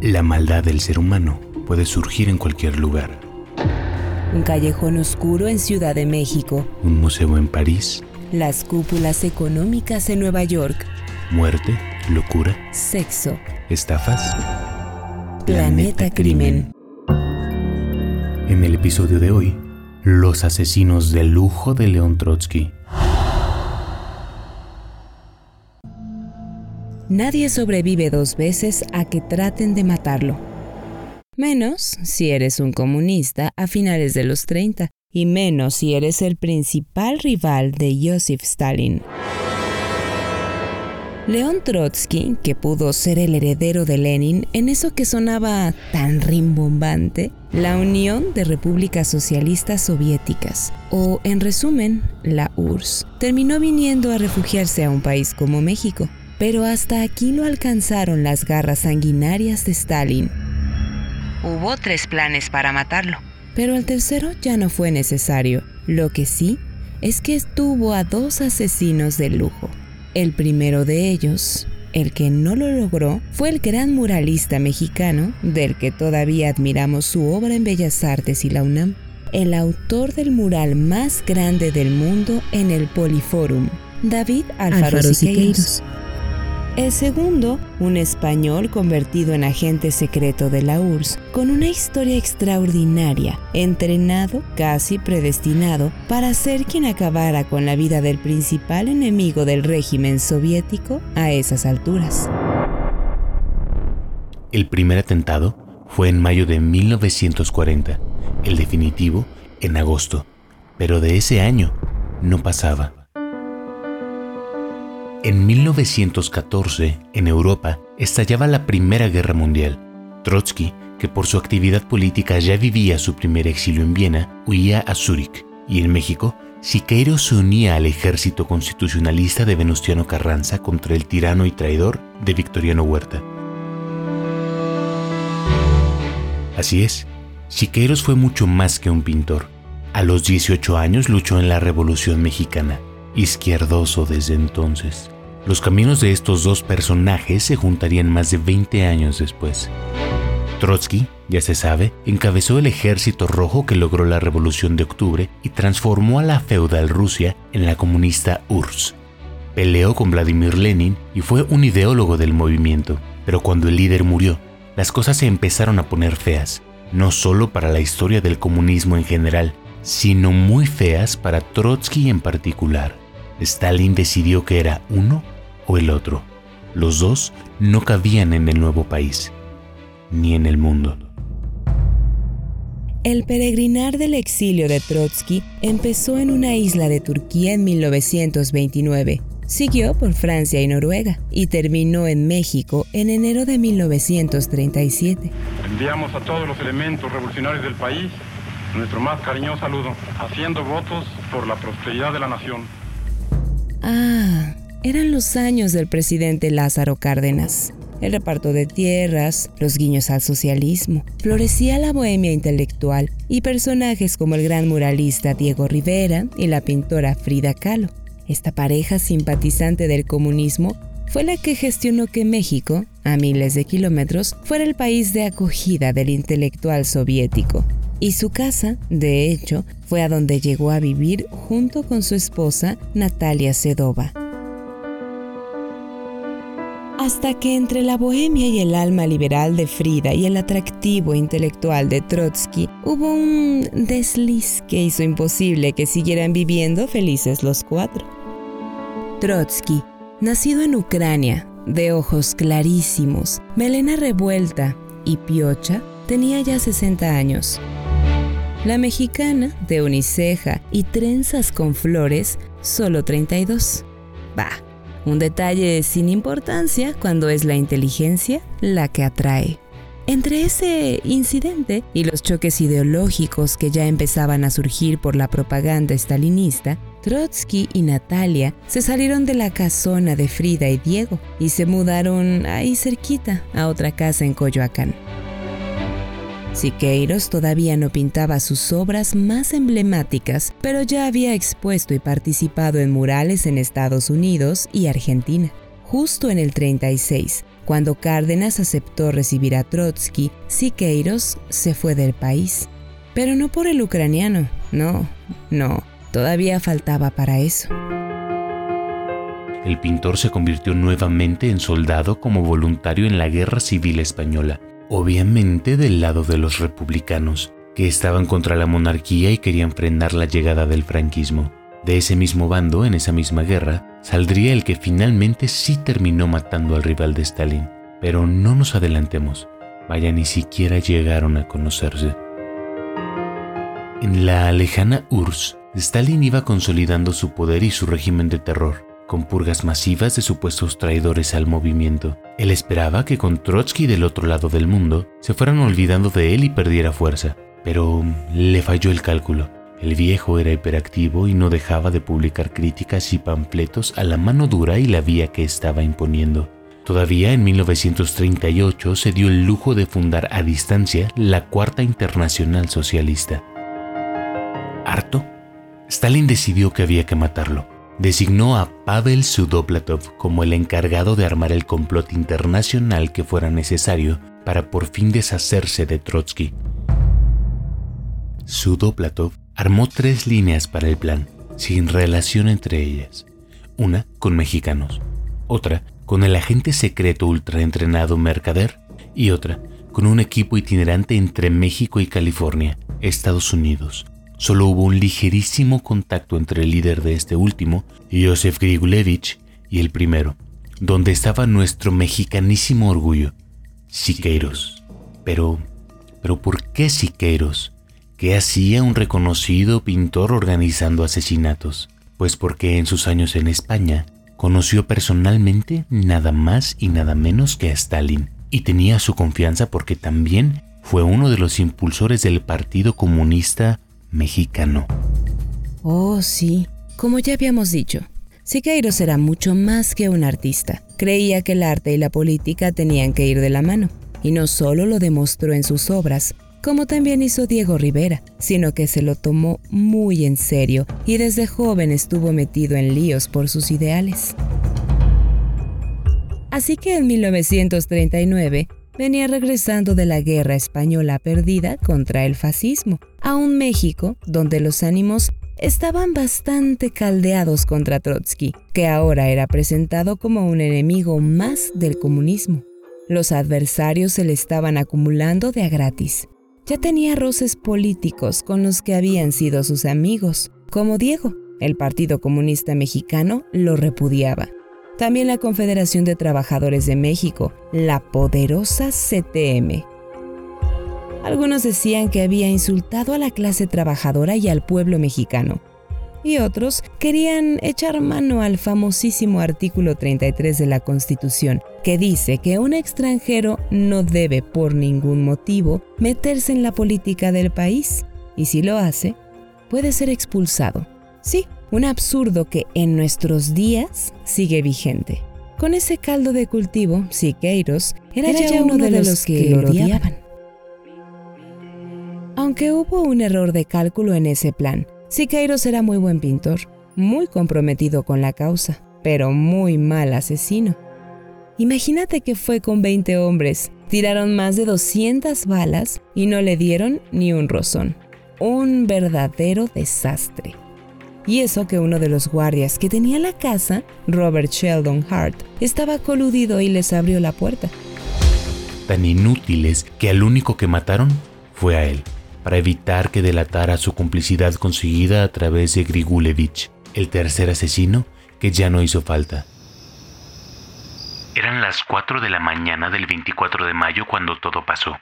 La maldad del ser humano puede surgir en cualquier lugar. Un callejón oscuro en Ciudad de México. Un museo en París. Las cúpulas económicas en Nueva York. Muerte, locura. Sexo. Estafas. Planeta, Crimen. En el episodio de hoy, los asesinos de lujo de León Trotsky. Nadie sobrevive dos veces a que traten de matarlo. Menos si eres un comunista a finales de los 30 y menos si eres el principal rival de Joseph Stalin. León Trotsky, que pudo ser el heredero de Lenin en eso que sonaba tan rimbombante, la Unión de Repúblicas Socialistas Soviéticas, o en resumen, la URSS, terminó viniendo a refugiarse a un país como México, pero hasta aquí lo alcanzaron las garras sanguinarias de Stalin. Hubo tres planes para matarlo, pero el tercero ya no fue necesario. Lo que sí es que estuvo a dos asesinos de lujo. El primero de ellos, el que no lo logró, fue el gran muralista mexicano, del que todavía admiramos su obra en Bellas Artes y la UNAM, el autor del mural más grande del mundo en el Poliforum, David Alfaro, Siqueiros. El segundo, un español convertido en agente secreto de la URSS, con una historia extraordinaria, entrenado, casi predestinado, para ser quien acabara con la vida del principal enemigo del régimen soviético a esas alturas. El primer atentado fue en mayo de 1940, el definitivo en agosto, pero de ese año no pasaba. En 1914, en Europa, estallaba la Primera Guerra Mundial. Trotsky, que por su actividad política ya vivía su primer exilio en Viena, huía a Zúrich, y en México, Siqueiros se unía al ejército constitucionalista de Venustiano Carranza contra el tirano y traidor de Victoriano Huerta. Así es, Siqueiros fue mucho más que un pintor. A los 18 años luchó en la Revolución Mexicana izquierdoso desde entonces. Los caminos de estos dos personajes se juntarían más de 20 años después. Trotsky, ya se sabe, encabezó el ejército rojo que logró la Revolución de Octubre y transformó a la feudal Rusia en la comunista URSS. Peleó con Vladimir Lenin y fue un ideólogo del movimiento, pero cuando el líder murió, las cosas se empezaron a poner feas, no solo para la historia del comunismo en general, sino muy feas para Trotsky en particular. Stalin decidió que era uno o el otro. Los dos no cabían en el nuevo país, ni en el mundo. El peregrinar del exilio de Trotsky empezó en una isla de Turquía en 1929, siguió por Francia y Noruega y terminó en México en enero de 1937. Enviamos a todos los elementos revolucionarios del país nuestro más cariñoso saludo, haciendo votos por la prosperidad de la nación. Ah, eran los años del presidente Lázaro Cárdenas. El reparto de tierras, los guiños al socialismo, florecía la bohemia intelectual y personajes como el gran muralista Diego Rivera y la pintora Frida Kahlo. Esta pareja simpatizante del comunismo fue la que gestionó que México, a miles de kilómetros, fuera el país de acogida del intelectual soviético y su casa, de hecho, fue a donde llegó a vivir junto con su esposa Natalia Sedova. Hasta que entre la bohemia y el alma liberal de Frida y el atractivo intelectual de Trotsky hubo un desliz que hizo imposible que siguieran viviendo felices los cuatro. Trotsky, nacido en Ucrania, de ojos clarísimos, melena revuelta y piocha, tenía ya 60 años. La mexicana, de uniceja y trenzas con flores, solo 32. Bah, un detalle sin importancia cuando es la inteligencia la que atrae. Entre ese incidente y los choques ideológicos que ya empezaban a surgir por la propaganda estalinista, Trotsky y Natalia se salieron de la casona de Frida y Diego y se mudaron ahí cerquita a otra casa en Coyoacán. Siqueiros todavía no pintaba sus obras más emblemáticas, pero ya había expuesto y participado en murales en Estados Unidos y Argentina. Justo en el 36, Cuando Cárdenas aceptó recibir a Trotsky, Siqueiros se fue del país. Pero no por el ucraniano, no, no, todavía faltaba para eso. El pintor se convirtió nuevamente en soldado como voluntario en la Guerra Civil Española, obviamente del lado de los republicanos, que estaban contra la monarquía y querían frenar la llegada del franquismo. De ese mismo bando, en esa misma guerra, saldría el que finalmente sí terminó matando al rival de Stalin. Pero no nos adelantemos, vaya ni siquiera llegaron a conocerse. En la lejana URSS, Stalin iba consolidando su poder y su régimen de terror, con purgas masivas de supuestos traidores al movimiento. Él esperaba que con Trotsky del otro lado del mundo se fueran olvidando de él y perdiera fuerza, pero le falló el cálculo. El viejo era hiperactivo y no dejaba de publicar críticas y panfletos a la mano dura y la vía que estaba imponiendo. Todavía en 1938 se dio el lujo de fundar a distancia la Cuarta Internacional Socialista. Harto, Stalin decidió que había que matarlo. Designó a Pavel Sudoplatov como el encargado de armar el complot internacional que fuera necesario para por fin deshacerse de Trotsky. Sudoplatov armó tres líneas para el plan, sin relación entre ellas. Una con mexicanos, otra con el agente secreto ultraentrenado Mercader y otra con un equipo itinerante entre México y California, Estados Unidos. Solo hubo un ligerísimo contacto entre el líder de este último, Josef Grigulevich, y el primero, donde estaba nuestro mexicanísimo orgullo, Siqueiros. Pero, pero ¿por qué Siqueiros? ¿Qué hacía un reconocido pintor organizando asesinatos? Pues porque en sus años en España conoció personalmente nada más y nada menos que a Stalin y tenía su confianza porque también fue uno de los impulsores del Partido Comunista Mexicano. Oh, sí, como ya habíamos dicho, Siqueiros era mucho más que un artista. Creía que el arte y la política tenían que ir de la mano, y no solo lo demostró en sus obras, como también hizo Diego Rivera, sino que se lo tomó muy en serio y desde joven estuvo metido en líos por sus ideales. Así que en 1939 venía regresando de la guerra española perdida contra el fascismo, a un México donde los ánimos estaban bastante caldeados contra Trotsky, que ahora era presentado como un enemigo más del comunismo. Los adversarios se le estaban acumulando de a gratis ya tenía roces políticos con los que habían sido sus amigos, como Diego. El Partido Comunista Mexicano lo repudiaba. También la Confederación de Trabajadores de México, la poderosa CTM. Algunos decían que había insultado a la clase trabajadora y al pueblo mexicano, y otros querían echar mano al famosísimo artículo 33 de la Constitución, que dice que un extranjero no debe por ningún motivo meterse en la política del país, y si lo hace, puede ser expulsado. Sí, un absurdo que en nuestros días sigue vigente. Con ese caldo de cultivo, Siqueiros era, ya, uno, de, los, que, lo odiaban. Aunque hubo un error de cálculo en ese plan, Siqueiros era muy buen pintor, muy comprometido con la causa, pero muy mal asesino. Imagínate que fue con 20 hombres, tiraron más de 200 balas y no le dieron ni un rozón. Un verdadero desastre. Y eso que uno de los guardias que tenía la casa, Robert Sheldon Hart, estaba coludido y les abrió la puerta. Tan inútiles que al único que mataron fue a él para evitar que delatara su complicidad conseguida a través de Grigulevich, el tercer asesino que ya no hizo falta. Eran las 4 de la mañana del 24 de mayo cuando todo pasó.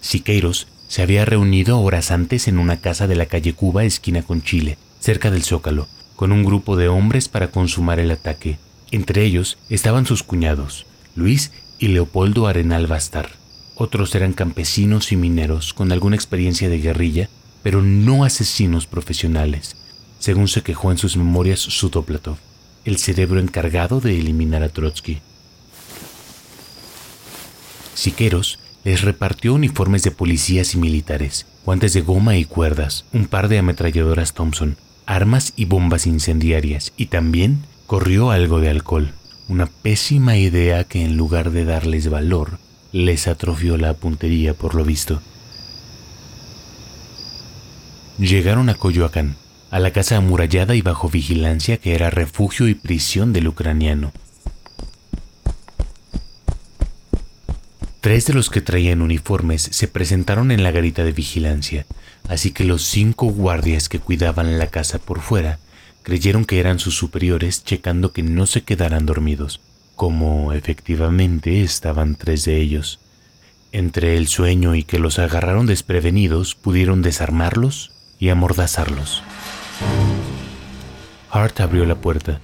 Siqueiros se había reunido horas antes en una casa de la calle Cuba, esquina con Chile, cerca del Zócalo, con un grupo de hombres para consumar el ataque. Entre ellos estaban sus cuñados, Luis y Leopoldo Arenal Bastar. Otros eran campesinos y mineros con alguna experiencia de guerrilla, pero no asesinos profesionales, según se quejó en sus memorias Sudoplatov, el cerebro encargado de eliminar a Trotsky. Siqueros les repartió uniformes de policías y militares, guantes de goma y cuerdas, un par de ametralladoras Thompson, armas y bombas incendiarias, y también corrió algo de alcohol. Una pésima idea que en lugar de darles valor, les atrofió la puntería por lo visto. Llegaron a Coyoacán, a la casa amurallada y bajo vigilancia que era refugio y prisión del ucraniano. Tres de los que traían uniformes se presentaron en la garita de vigilancia, así que los cinco guardias que cuidaban la casa por fuera creyeron que eran sus superiores checando que no se quedaran dormidos, como efectivamente estaban tres de ellos. Entre el sueño y que los agarraron desprevenidos, pudieron desarmarlos y amordazarlos. Hart abrió la puerta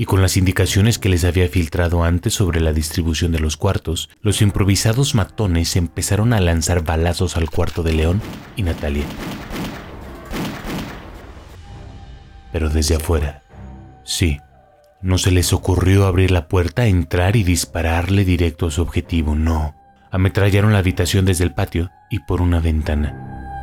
y con las indicaciones que les había filtrado antes sobre la distribución de los cuartos, los improvisados matones empezaron a lanzar balazos al cuarto de León y Natalia. Pero desde afuera, sí, no se les ocurrió abrir la puerta, entrar y dispararle directo a su objetivo, no. Ametrallaron la habitación desde el patio y por una ventana.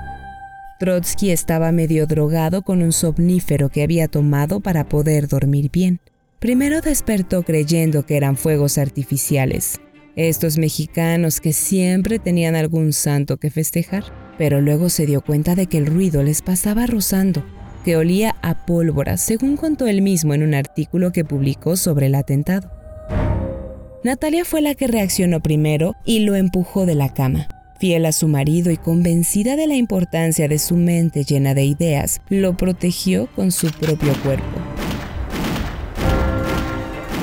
Trotsky estaba medio drogado con un somnífero que había tomado para poder dormir bien. Primero despertó creyendo que eran fuegos artificiales, estos mexicanos que siempre tenían algún santo que festejar, pero luego se dio cuenta de que el ruido les pasaba rozando, que olía a pólvora, según contó él mismo en un artículo que publicó sobre el atentado. Natalia fue la que reaccionó primero y lo empujó de la cama. Fiel a su marido y convencida de la importancia de su mente llena de ideas, lo protegió con su propio cuerpo.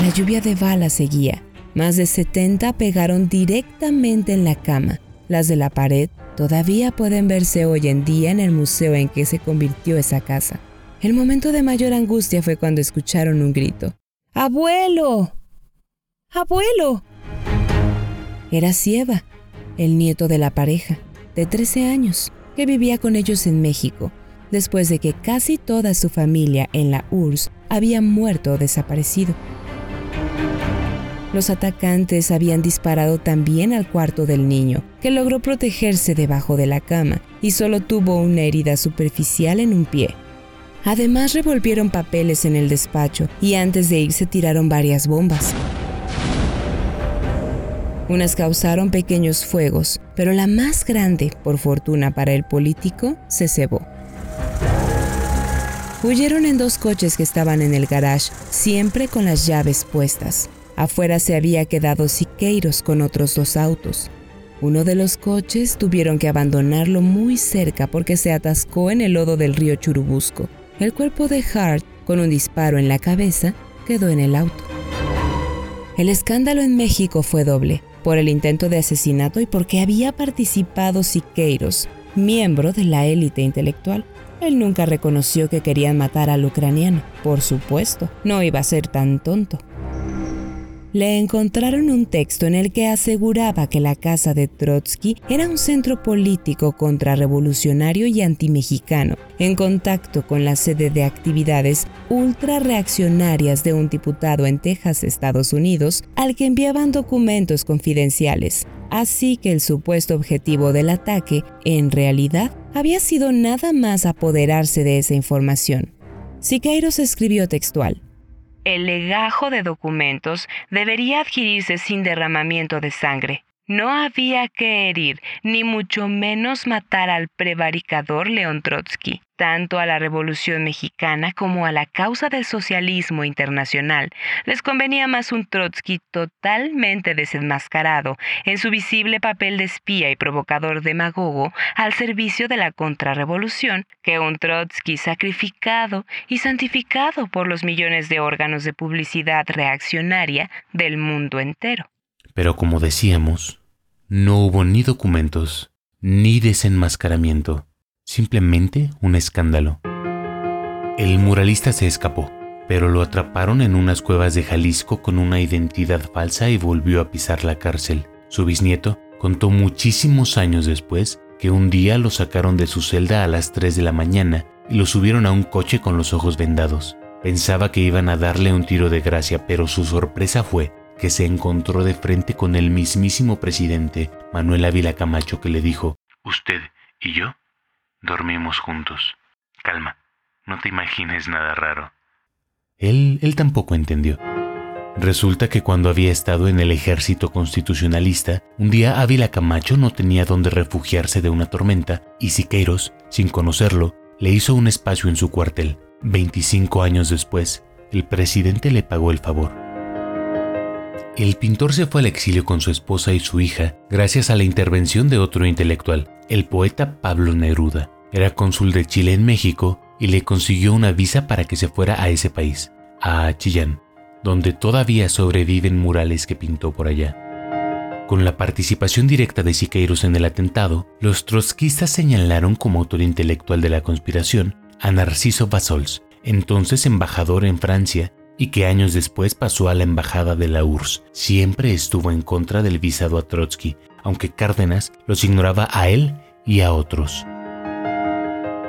La lluvia de balas seguía. Más de 70 pegaron directamente en la cama. Las de la pared todavía pueden verse hoy en día en el museo en que se convirtió esa casa. El momento de mayor angustia fue cuando escucharon un grito. ¡Abuelo! ¡Abuelo! Era Sieva, el nieto de la pareja, de 13 años, que vivía con ellos en México, después de que casi toda su familia en la URSS había muerto o desaparecido. Los atacantes habían disparado también al cuarto del niño, que logró protegerse debajo de la cama y solo tuvo una herida superficial en un pie. Además revolvieron papeles en el despacho y antes de irse tiraron varias bombas. Unas causaron pequeños fuegos, pero la más grande, por fortuna para el político, se cebó. Huyeron en dos coches que estaban en el garage, siempre con las llaves puestas. Afuera se había quedado Siqueiros con otros dos autos. Uno de los coches tuvieron que abandonarlo muy cerca porque se atascó en el lodo del río Churubusco. El cuerpo de Hart, con un disparo en la cabeza, quedó en el auto. El escándalo en México fue doble, por el intento de asesinato y porque había participado Siqueiros, miembro de la élite intelectual. Él nunca reconoció que querían matar al ucraniano. Por supuesto, no iba a ser tan tonto le encontraron un texto en el que aseguraba que la casa de Trotsky era un centro político contrarrevolucionario y antimexicano, en contacto con la sede de actividades ultrarreaccionarias de un diputado en Texas, Estados Unidos, al que enviaban documentos confidenciales. Así que el supuesto objetivo del ataque, en realidad, había sido nada más apoderarse de esa información. Siqueiros escribió textual el legajo de documentos debería adquirirse sin derramamiento de sangre. No había que herir, ni mucho menos matar al prevaricador León Trotsky. Tanto a la Revolución Mexicana como a la causa del socialismo internacional les convenía más un Trotsky totalmente desenmascarado en su visible papel de espía y provocador demagogo al servicio de la contrarrevolución que un Trotsky sacrificado y santificado por los millones de órganos de publicidad reaccionaria del mundo entero. Pero como decíamos, no hubo ni documentos, ni desenmascaramiento, simplemente un escándalo. El muralista se escapó, pero lo atraparon en unas cuevas de Jalisco con una identidad falsa y volvió a pisar la cárcel. Su bisnieto contó muchísimos años después que un día lo sacaron de su celda a las 3 de la mañana y lo subieron a un coche con los ojos vendados. Pensaba que iban a darle un tiro de gracia, pero su sorpresa fue que se encontró de frente con el mismísimo presidente Manuel Ávila Camacho que le dijo, Usted y yo dormimos juntos. Calma, no te imagines nada raro. Él, él tampoco entendió. Resulta que cuando había estado en el ejército constitucionalista, un día Ávila Camacho no tenía dónde refugiarse de una tormenta y Siqueiros, sin conocerlo, le hizo un espacio en su cuartel. 25 años después, el presidente le pagó el favor. El pintor se fue al exilio con su esposa y su hija gracias a la intervención de otro intelectual, el poeta Pablo Neruda. Era cónsul de Chile en México y le consiguió una visa para que se fuera a ese país, a Chillán donde todavía sobreviven murales que pintó por allá. Con la participación directa de Siqueiros en el atentado, los trotskistas señalaron como autor intelectual de la conspiración a Narciso Bassols, entonces embajador en Francia y que años después pasó a la embajada de la URSS. Siempre estuvo en contra del visado a Trotsky, aunque Cárdenas los ignoraba a él y a otros.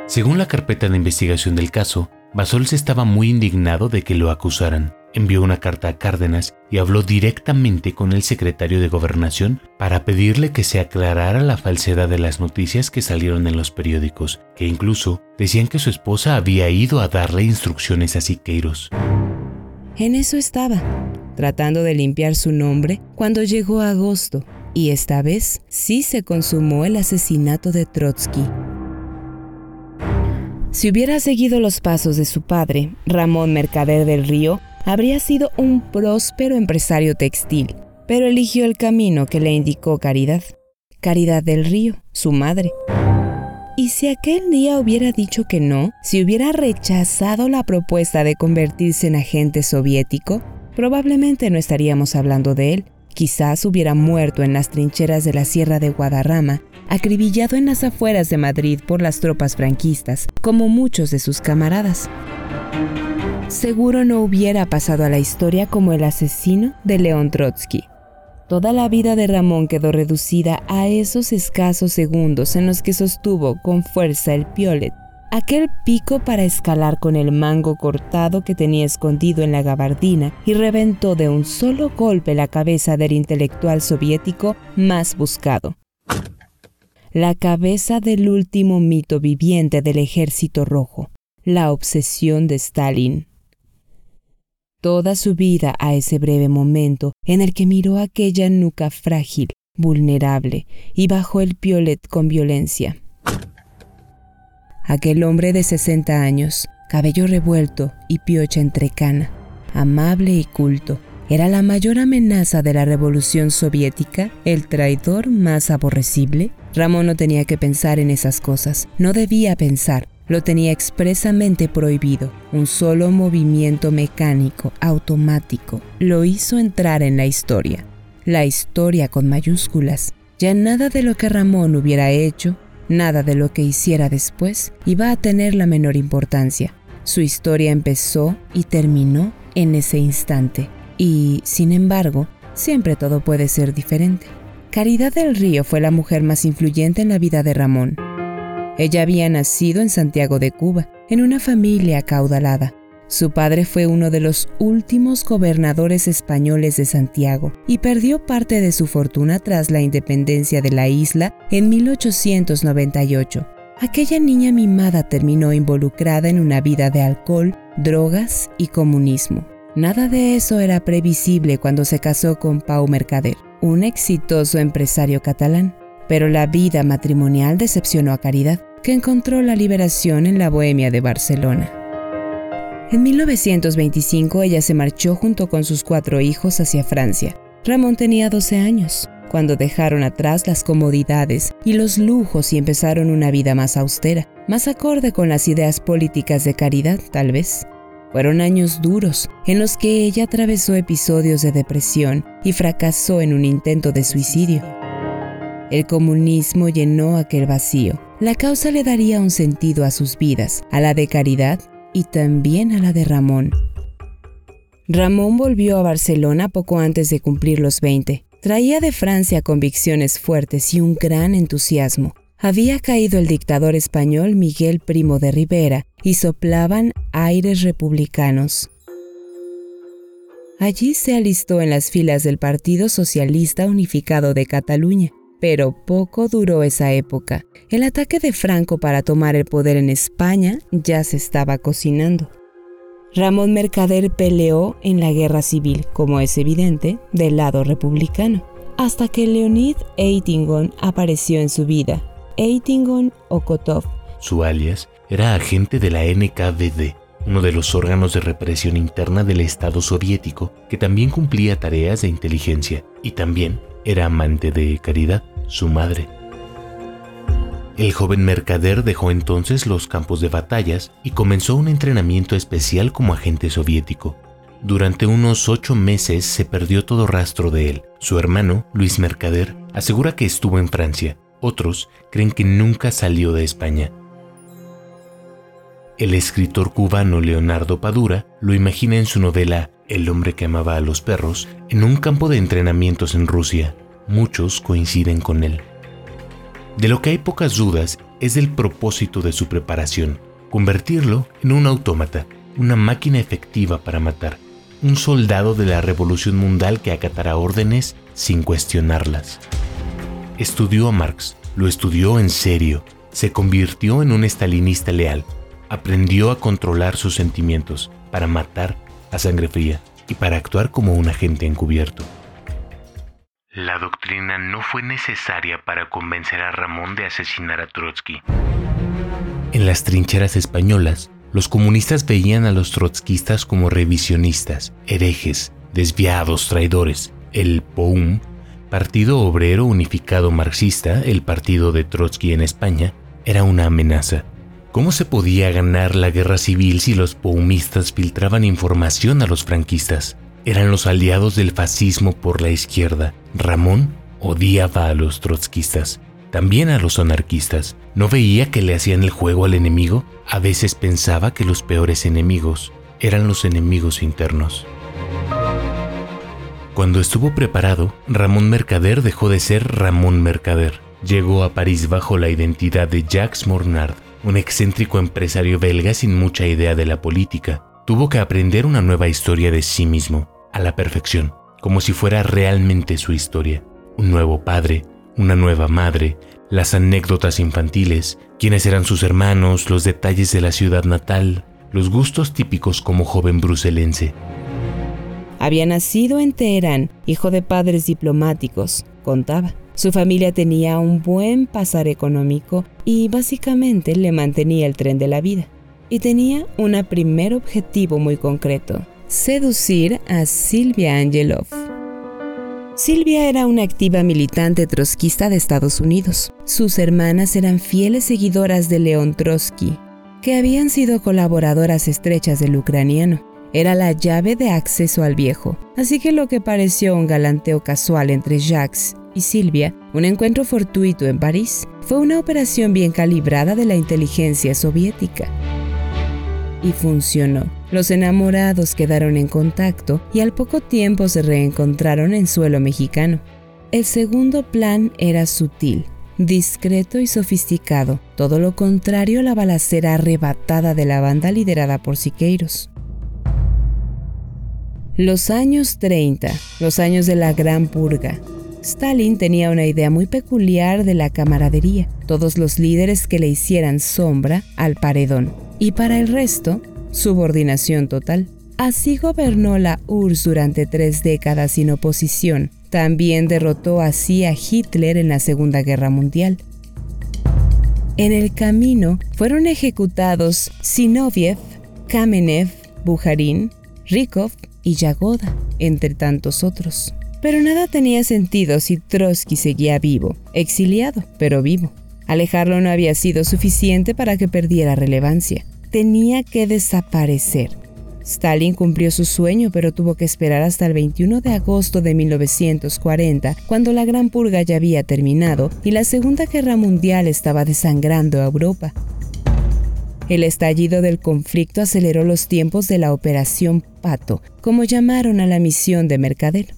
Según la carpeta de investigación del caso, Bassols estaba muy indignado de que lo acusaran envió una carta a Cárdenas y habló directamente con el secretario de Gobernación para pedirle que se aclarara la falsedad de las noticias que salieron en los periódicos, que incluso decían que su esposa había ido a darle instrucciones a Siqueiros. En eso estaba, tratando de limpiar su nombre cuando llegó agosto, y esta vez sí se consumó el asesinato de Trotsky. Si hubiera seguido los pasos de su padre, Ramón Mercader del Río, habría sido un próspero empresario textil, pero eligió el camino que le indicó Caridad, Caridad del Río, su madre. Y si aquel día hubiera dicho que no, si hubiera rechazado la propuesta de convertirse en agente soviético, probablemente no estaríamos hablando de él. Quizás hubiera muerto en las trincheras de la Sierra de Guadarrama, acribillado en las afueras de Madrid por las tropas franquistas, como muchos de sus camaradas seguro no hubiera pasado a la historia como el asesino de León Trotsky. Toda la vida de Ramón quedó reducida a esos escasos segundos en los que sostuvo con fuerza el piolet, aquel pico para escalar con el mango cortado que tenía escondido en la gabardina y reventó de un solo golpe la cabeza del intelectual soviético más buscado. La cabeza del último mito viviente del ejército rojo, la obsesión de Stalin toda su vida a ese breve momento en el que miró aquella nuca frágil, vulnerable, y bajó el piolet con violencia. Aquel hombre de 60 años, cabello revuelto y piocha entrecana, amable y culto, era la mayor amenaza de la revolución soviética, el traidor más aborrecible. Ramón no tenía que pensar en esas cosas, no debía pensar, lo tenía expresamente prohibido. Un solo movimiento mecánico, automático, lo hizo entrar en la historia. La historia con mayúsculas. Ya nada de lo que Ramón hubiera hecho, nada de lo que hiciera después, iba a tener la menor importancia. Su historia empezó y terminó en ese instante. Y, sin embargo, siempre todo puede ser diferente. Caridad del Río fue la mujer más influyente en la vida de Ramón. Ella había nacido en Santiago de Cuba, en una familia acaudalada. Su padre fue uno de los últimos gobernadores españoles de Santiago y perdió parte de su fortuna tras la independencia de la isla en 1898. Aquella niña mimada terminó involucrada en una vida de alcohol, drogas y comunismo. Nada de eso era previsible cuando se casó con Pau Mercader, un exitoso empresario catalán. Pero la vida matrimonial decepcionó a Caridad, que encontró la liberación en la Bohemia de Barcelona. En 1925 ella se marchó junto con sus cuatro hijos hacia Francia. Ramón tenía 12 años, cuando dejaron atrás las comodidades y los lujos y empezaron una vida más austera, más acorde con las ideas políticas de caridad, tal vez. Fueron años duros, en los que ella atravesó episodios de depresión y fracasó en un intento de suicidio. El comunismo llenó aquel vacío. La causa le daría un sentido a sus vidas, a la de Caridad y también a la de Ramón. Ramón volvió a Barcelona poco antes de cumplir los 20. Traía de Francia convicciones fuertes y un gran entusiasmo. Había caído el dictador español Miguel Primo de Rivera y soplaban aires republicanos. Allí se alistó en las filas del Partido Socialista Unificado de Cataluña. Pero poco duró esa época. El ataque de Franco para tomar el poder en España ya se estaba cocinando. Ramón Mercader peleó en la guerra civil, como es evidente, del lado republicano, hasta que Leonid Eitingon apareció en su vida, Eitingon Okotov. Su alias era agente de la NKVD, uno de los órganos de represión interna del Estado soviético, que también cumplía tareas de inteligencia y también era amante de Caridad, su madre. El joven mercader dejó entonces los campos de batallas y comenzó un entrenamiento especial como agente soviético. Durante unos ocho meses se perdió todo rastro de él. Su hermano, Luis Mercader, asegura que estuvo en Francia. Otros creen que nunca salió de España. El escritor cubano Leonardo Padura lo imagina en su novela El hombre que amaba a los perros en un campo de entrenamientos en Rusia. Muchos coinciden con él. De lo que hay pocas dudas es del propósito de su preparación, convertirlo en un autómata, una máquina efectiva para matar, un soldado de la revolución mundial que acatará órdenes sin cuestionarlas. Estudió a Marx, lo estudió en serio, se convirtió en un estalinista leal, aprendió a controlar sus sentimientos para matar a sangre fría y para actuar como un agente encubierto. La doctrina no fue necesaria para convencer a Ramón de asesinar a Trotsky. En las trincheras españolas, los comunistas veían a los trotskistas como revisionistas, herejes, desviados, traidores. El POUM, Partido Obrero Unificado Marxista, el partido de Trotsky en España, era una amenaza. ¿Cómo se podía ganar la guerra civil si los poumistas filtraban información a los franquistas? eran los aliados del fascismo por la izquierda. Ramón odiaba a los trotskistas, también a los anarquistas. ¿No veía que le hacían el juego al enemigo? A veces pensaba que los peores enemigos eran los enemigos internos. Cuando estuvo preparado, Ramón Mercader dejó de ser Ramón Mercader. Llegó a París bajo la identidad de Jacques Mornard, un excéntrico empresario belga sin mucha idea de la política. Tuvo que aprender una nueva historia de sí mismo a la perfección, como si fuera realmente su historia. Un nuevo padre, una nueva madre, las anécdotas infantiles, quiénes eran sus hermanos, los detalles de la ciudad natal, los gustos típicos como joven bruselense. Había nacido en Teherán, hijo de padres diplomáticos, contaba. Su familia tenía un buen pasar económico y básicamente le mantenía el tren de la vida. Y tenía un primer objetivo muy concreto, seducir a Silvia Angelov. Silvia era una activa militante trotskista de Estados Unidos. Sus hermanas eran fieles seguidoras de León Trotsky, que habían sido colaboradoras estrechas del ucraniano. Era la llave de acceso al viejo, así que lo que pareció un galanteo casual entre Jacques y Silvia, un encuentro fortuito en París, fue una operación bien calibrada de la inteligencia soviética y funcionó. Los enamorados quedaron en contacto y al poco tiempo se reencontraron en suelo mexicano. El segundo plan era sutil, discreto y sofisticado, todo lo contrario a la balacera arrebatada de la banda liderada por Siqueiros. Los años 30, los años de la Gran Purga. Stalin tenía una idea muy peculiar de la camaradería, todos los líderes que le hicieran sombra al paredón y para el resto, subordinación total. Así gobernó la URSS durante tres décadas sin oposición. También derrotó así a Hitler en la Segunda Guerra Mundial. En el camino fueron ejecutados Zinoviev, Kamenev, Bujarin, Rykov y Yagoda, entre tantos otros. Pero nada tenía sentido si Trotsky seguía vivo, exiliado, pero vivo. Alejarlo no había sido suficiente para que perdiera relevancia. Tenía que desaparecer. Stalin cumplió su sueño, pero tuvo que esperar hasta el 21 de agosto de 1940, cuando la Gran Purga ya había terminado y la Segunda Guerra Mundial estaba desangrando a Europa. El estallido del conflicto aceleró los tiempos de la Operación Pato, como llamaron a la misión de mercader.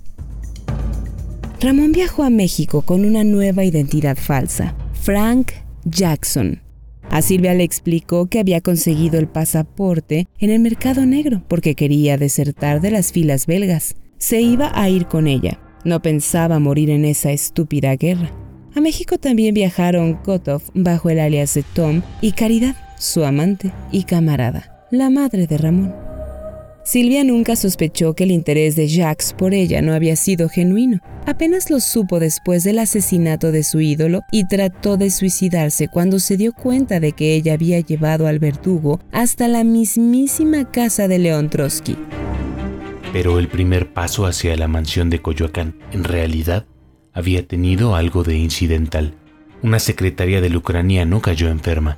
Ramón viajó a México con una nueva identidad falsa, Frank Jackson. A Silvia le explicó que había conseguido el pasaporte en el mercado negro porque quería desertar de las filas belgas. Se iba a ir con ella. No pensaba morir en esa estúpida guerra. A México también viajaron Kotov bajo el alias de Tom y Caridad, su amante y camarada, la madre de Ramón. Silvia nunca sospechó que el interés de Jacques por ella no había sido genuino. Apenas lo supo después del asesinato de su ídolo y trató de suicidarse cuando se dio cuenta de que ella había llevado al verdugo hasta la mismísima casa de León Trotsky. Pero el primer paso hacia la mansión de Coyoacán, en realidad, había tenido algo de incidental. Una secretaria del ucraniano cayó enferma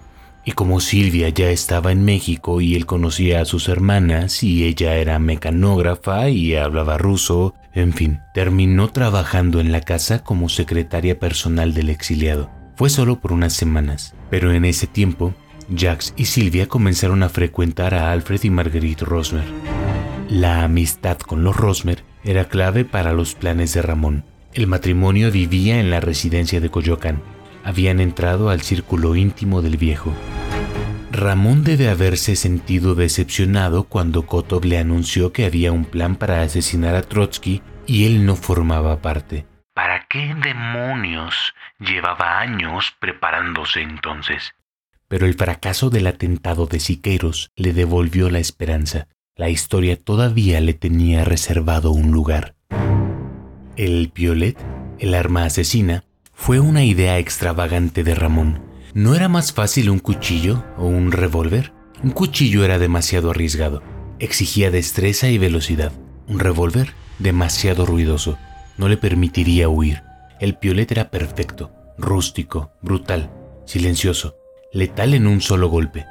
y como Silvia ya estaba en México y él conocía a sus hermanas y ella era mecanógrafa y hablaba ruso, en fin, terminó trabajando en la casa como secretaria personal del exiliado. Fue solo por unas semanas, pero en ese tiempo, Jax y Silvia comenzaron a frecuentar a Alfred y Marguerite Rosmer. La amistad con los Rosmer era clave para los planes de Ramón. El matrimonio vivía en la residencia de Coyoacán. Habían entrado al círculo íntimo del viejo. Ramón debe haberse sentido decepcionado cuando Kotov le anunció que había un plan para asesinar a Trotsky y él no formaba parte. ¿Para qué demonios llevaba años preparándose entonces? Pero el fracaso del atentado de Siqueiros le devolvió la esperanza. La historia todavía le tenía reservado un lugar. El piolet, el arma asesina, fue una idea extravagante de Ramón ¿No era más fácil un cuchillo o un revólver? Un cuchillo era demasiado arriesgado, exigía destreza y velocidad. Un revólver, demasiado ruidoso, no le permitiría huir. El piolet era perfecto, rústico, brutal, silencioso, letal en un solo golpe.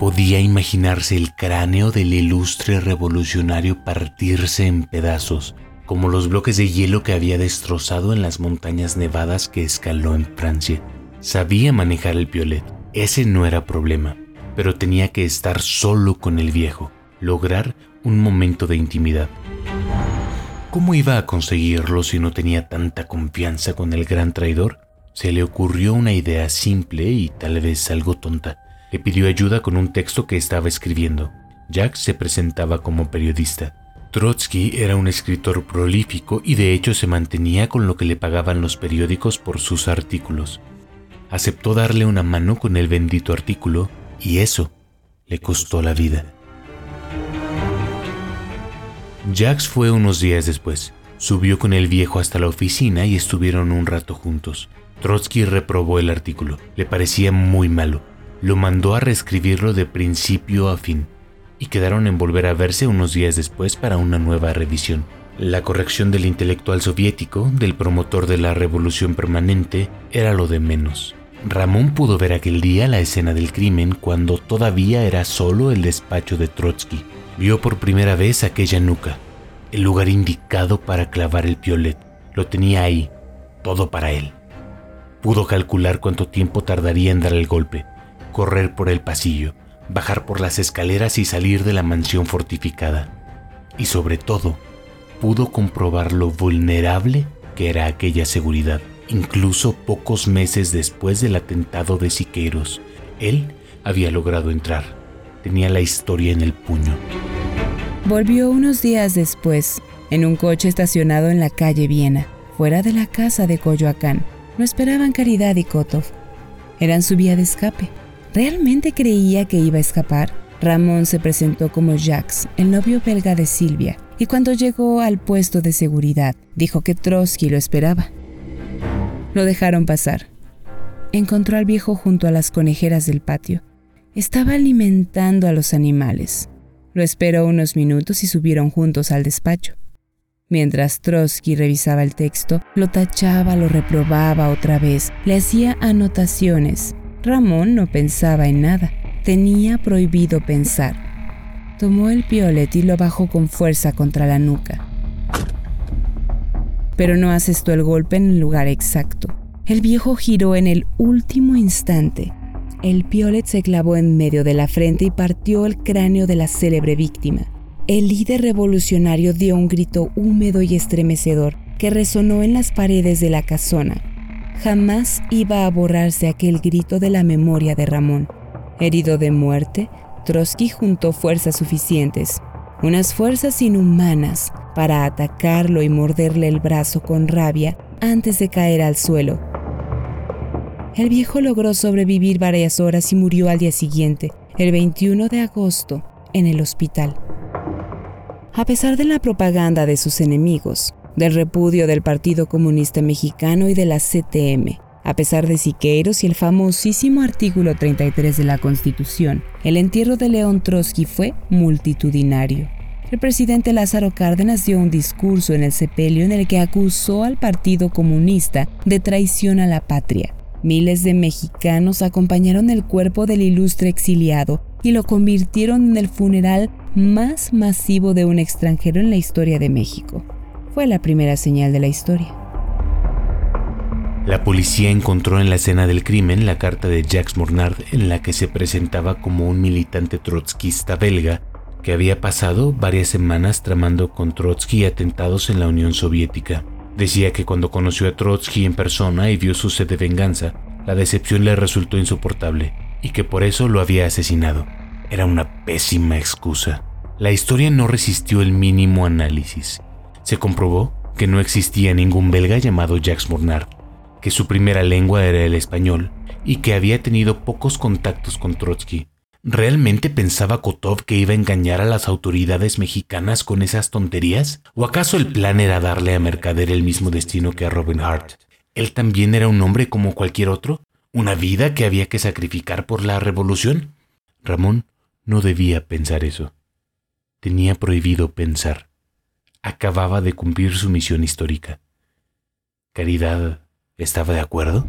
Podía imaginarse el cráneo del ilustre revolucionario partirse en pedazos, como los bloques de hielo que había destrozado en las montañas nevadas que escaló en Francia. Sabía manejar el piolet, ese no era problema, pero tenía que estar solo con el viejo, lograr un momento de intimidad. ¿Cómo iba a conseguirlo si no tenía tanta confianza con el gran traidor? Se le ocurrió una idea simple y tal vez algo tonta. Le pidió ayuda con un texto que estaba escribiendo. Jack se presentaba como periodista. Trotsky era un escritor prolífico y de hecho se mantenía con lo que le pagaban los periódicos por sus artículos aceptó darle una mano con el bendito artículo y eso le costó la vida. Jax fue unos días después. Subió con el viejo hasta la oficina y estuvieron un rato juntos. Trotsky reprobó el artículo. Le parecía muy malo. Lo mandó a reescribirlo de principio a fin. Y quedaron en volver a verse unos días después para una nueva revisión. La corrección del intelectual soviético, del promotor de la revolución permanente, era lo de menos. Ramón pudo ver aquel día la escena del crimen cuando todavía era solo el despacho de Trotsky. Vio por primera vez aquella nuca, el lugar indicado para clavar el piolet. Lo tenía ahí, todo para él. Pudo calcular cuánto tiempo tardaría en dar el golpe, correr por el pasillo, bajar por las escaleras y salir de la mansión fortificada. Y sobre todo, pudo comprobar lo vulnerable que era aquella seguridad. Incluso pocos meses después del atentado de Siqueiros, él había logrado entrar. Tenía la historia en el puño. Volvió unos días después, en un coche estacionado en la calle Viena, fuera de la casa de Coyoacán. No esperaban Caridad y Kotov. Eran su vía de escape. ¿Realmente creía que iba a escapar? Ramón se presentó como Jacques, el novio belga de Silvia, y cuando llegó al puesto de seguridad, dijo que Trotsky lo esperaba. Lo dejaron pasar. Encontró al viejo junto a las conejeras del patio. Estaba alimentando a los animales. Lo esperó unos minutos y subieron juntos al despacho. Mientras Trotsky revisaba el texto, lo tachaba, lo reprobaba otra vez, le hacía anotaciones. Ramón no pensaba en nada, tenía prohibido pensar. Tomó el piolet y lo bajó con fuerza contra la nuca pero no asestó el golpe en el lugar exacto. El viejo giró en el último instante. El piolet se clavó en medio de la frente y partió el cráneo de la célebre víctima. El líder revolucionario dio un grito húmedo y estremecedor que resonó en las paredes de la casona. Jamás iba a borrarse aquel grito de la memoria de Ramón. Herido de muerte, Trotsky juntó fuerzas suficientes, unas fuerzas inhumanas, para atacarlo y morderle el brazo con rabia antes de caer al suelo. El viejo logró sobrevivir varias horas y murió al día siguiente, el 21 de agosto, en el hospital. A pesar de la propaganda de sus enemigos, del repudio del Partido Comunista Mexicano y de la CTM, a pesar de Siqueiros y el famosísimo artículo 33 de la Constitución, el entierro de León Trotsky fue multitudinario. El presidente Lázaro Cárdenas dio un discurso en el sepelio en el que acusó al Partido Comunista de traición a la patria. Miles de mexicanos acompañaron el cuerpo del ilustre exiliado y lo convirtieron en el funeral más masivo de un extranjero en la historia de México. Fue la primera señal de la historia. La policía encontró en la escena del crimen la carta de Jacques Mornard en la que se presentaba como un militante trotskista belga que había pasado varias semanas tramando con Trotsky atentados en la Unión Soviética. Decía que cuando conoció a Trotsky en persona y vio su sed de venganza, la decepción le resultó insoportable y que por eso lo había asesinado. Era una pésima excusa. La historia no resistió el mínimo análisis. Se comprobó que no existía ningún belga llamado Jacques Mornard, que su primera lengua era el español y que había tenido pocos contactos con Trotsky. ¿Realmente pensaba Kotov que iba a engañar a las autoridades mexicanas con esas tonterías? ¿O acaso el plan era darle a Mercader el mismo destino que a Robin Hart? ¿Él también era un hombre como cualquier otro? ¿Una vida que había que sacrificar por la revolución? Ramón no debía pensar eso. Tenía prohibido pensar. Acababa de cumplir su misión histórica. ¿Caridad estaba de acuerdo?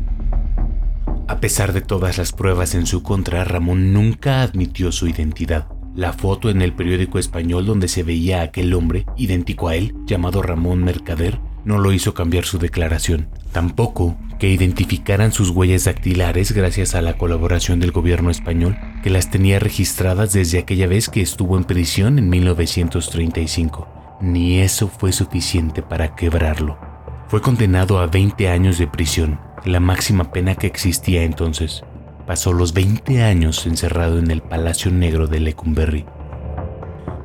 A pesar de todas las pruebas en su contra, Ramón nunca admitió su identidad. La foto en el periódico español donde se veía a aquel hombre, idéntico a él, llamado Ramón Mercader, no lo hizo cambiar su declaración. Tampoco que identificaran sus huellas dactilares gracias a la colaboración del gobierno español, que las tenía registradas desde aquella vez que estuvo en prisión en 1935. Ni eso fue suficiente para quebrarlo. Fue condenado a 20 años de prisión, la máxima pena que existía entonces. Pasó los 20 años encerrado en el Palacio Negro de Lecumberri.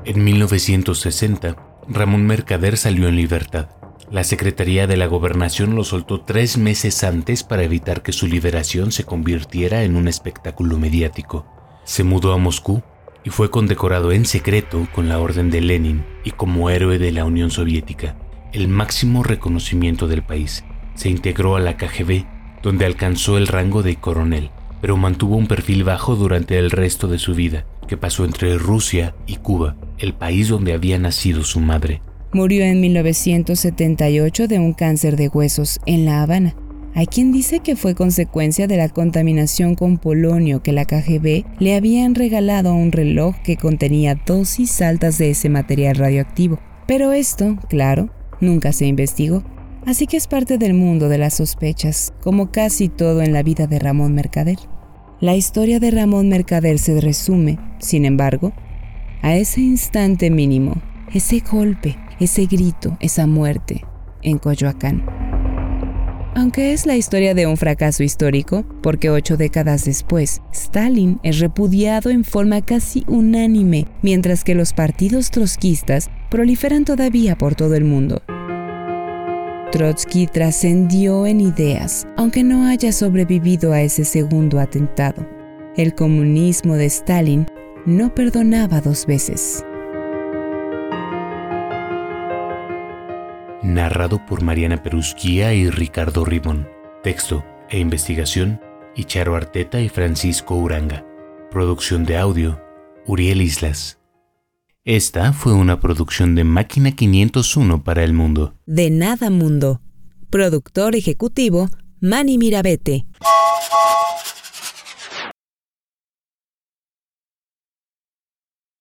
En 1960, Ramón Mercader salió en libertad. La Secretaría de la Gobernación lo soltó tres meses antes para evitar que su liberación se convirtiera en un espectáculo mediático. Se mudó a Moscú y fue condecorado en secreto con la Orden de Lenin y como héroe de la Unión Soviética, el máximo reconocimiento del país. Se integró a la KGB, donde alcanzó el rango de coronel, pero mantuvo un perfil bajo durante el resto de su vida, que pasó entre Rusia y Cuba, el país donde había nacido su madre. Murió en 1978 de un cáncer de huesos en La Habana. Hay quien dice que fue consecuencia de la contaminación con polonio que la KGB le habían regalado a un reloj que contenía dosis altas de ese material radioactivo. Pero esto, claro, nunca se investigó. Así que es parte del mundo de las sospechas, como casi todo en la vida de Ramón Mercader. La historia de Ramón Mercader se resume, sin embargo, a ese instante mínimo, ese golpe, ese grito, esa muerte en Coyoacán. Aunque es la historia de un fracaso histórico, porque ocho décadas después, Stalin es repudiado en forma casi unánime, mientras que los partidos trotskistas proliferan todavía por todo el mundo. Trotsky trascendió en ideas, aunque no haya sobrevivido a ese segundo atentado. El comunismo de Stalin no perdonaba dos veces. Narrado por Mariana Perusquía y Ricardo Ribón. Texto e investigación, Icharo Arteta y Francisco Uranga. Producción de audio, Uriel Islas. Esta fue una producción de Máquina 501 para el mundo. De nada mundo. Productor ejecutivo, Manny Mirabete.